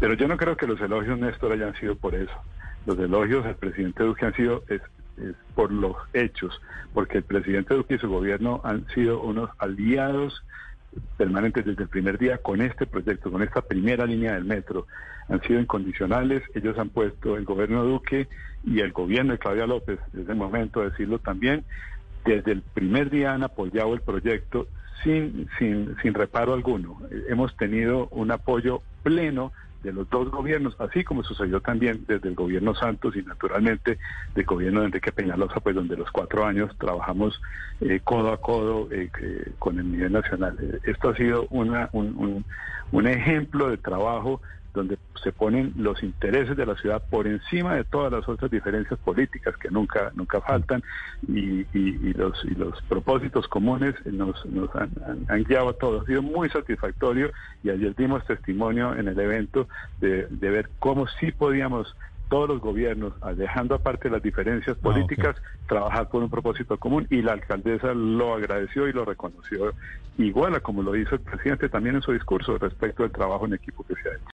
Pero yo no creo que los elogios, Néstor, hayan sido por eso. Los elogios al presidente Duque han sido es, por los hechos, porque el presidente Duque y su gobierno han sido unos aliados permanentes desde el primer día con este proyecto, con esta primera línea del metro. Han sido incondicionales, ellos han puesto el gobierno Duque y el gobierno de Claudia López, desde el momento de decirlo también, desde el primer día han apoyado el proyecto sin, sin, sin reparo alguno. Hemos tenido un apoyo pleno de los dos gobiernos, así como sucedió también desde el gobierno Santos y naturalmente del gobierno de Enrique Peñalosa, pues donde los cuatro años trabajamos eh, codo a codo eh, con el nivel nacional. Esto ha sido una, un, un, un ejemplo de trabajo donde se ponen los intereses de la ciudad por encima de todas las otras diferencias políticas que nunca nunca faltan y, los y los propósitos comunes nos, nos han, han, guiado a todos. Ha sido muy satisfactorio y ayer dimos testimonio en el evento de, de ver cómo sí podíamos todos los gobiernos, dejando aparte las diferencias ah, políticas, trabajar por un propósito común y la alcaldesa lo agradeció y lo reconoció igual a como lo hizo el presidente también en su discurso respecto al trabajo en equipo que se ha hecho.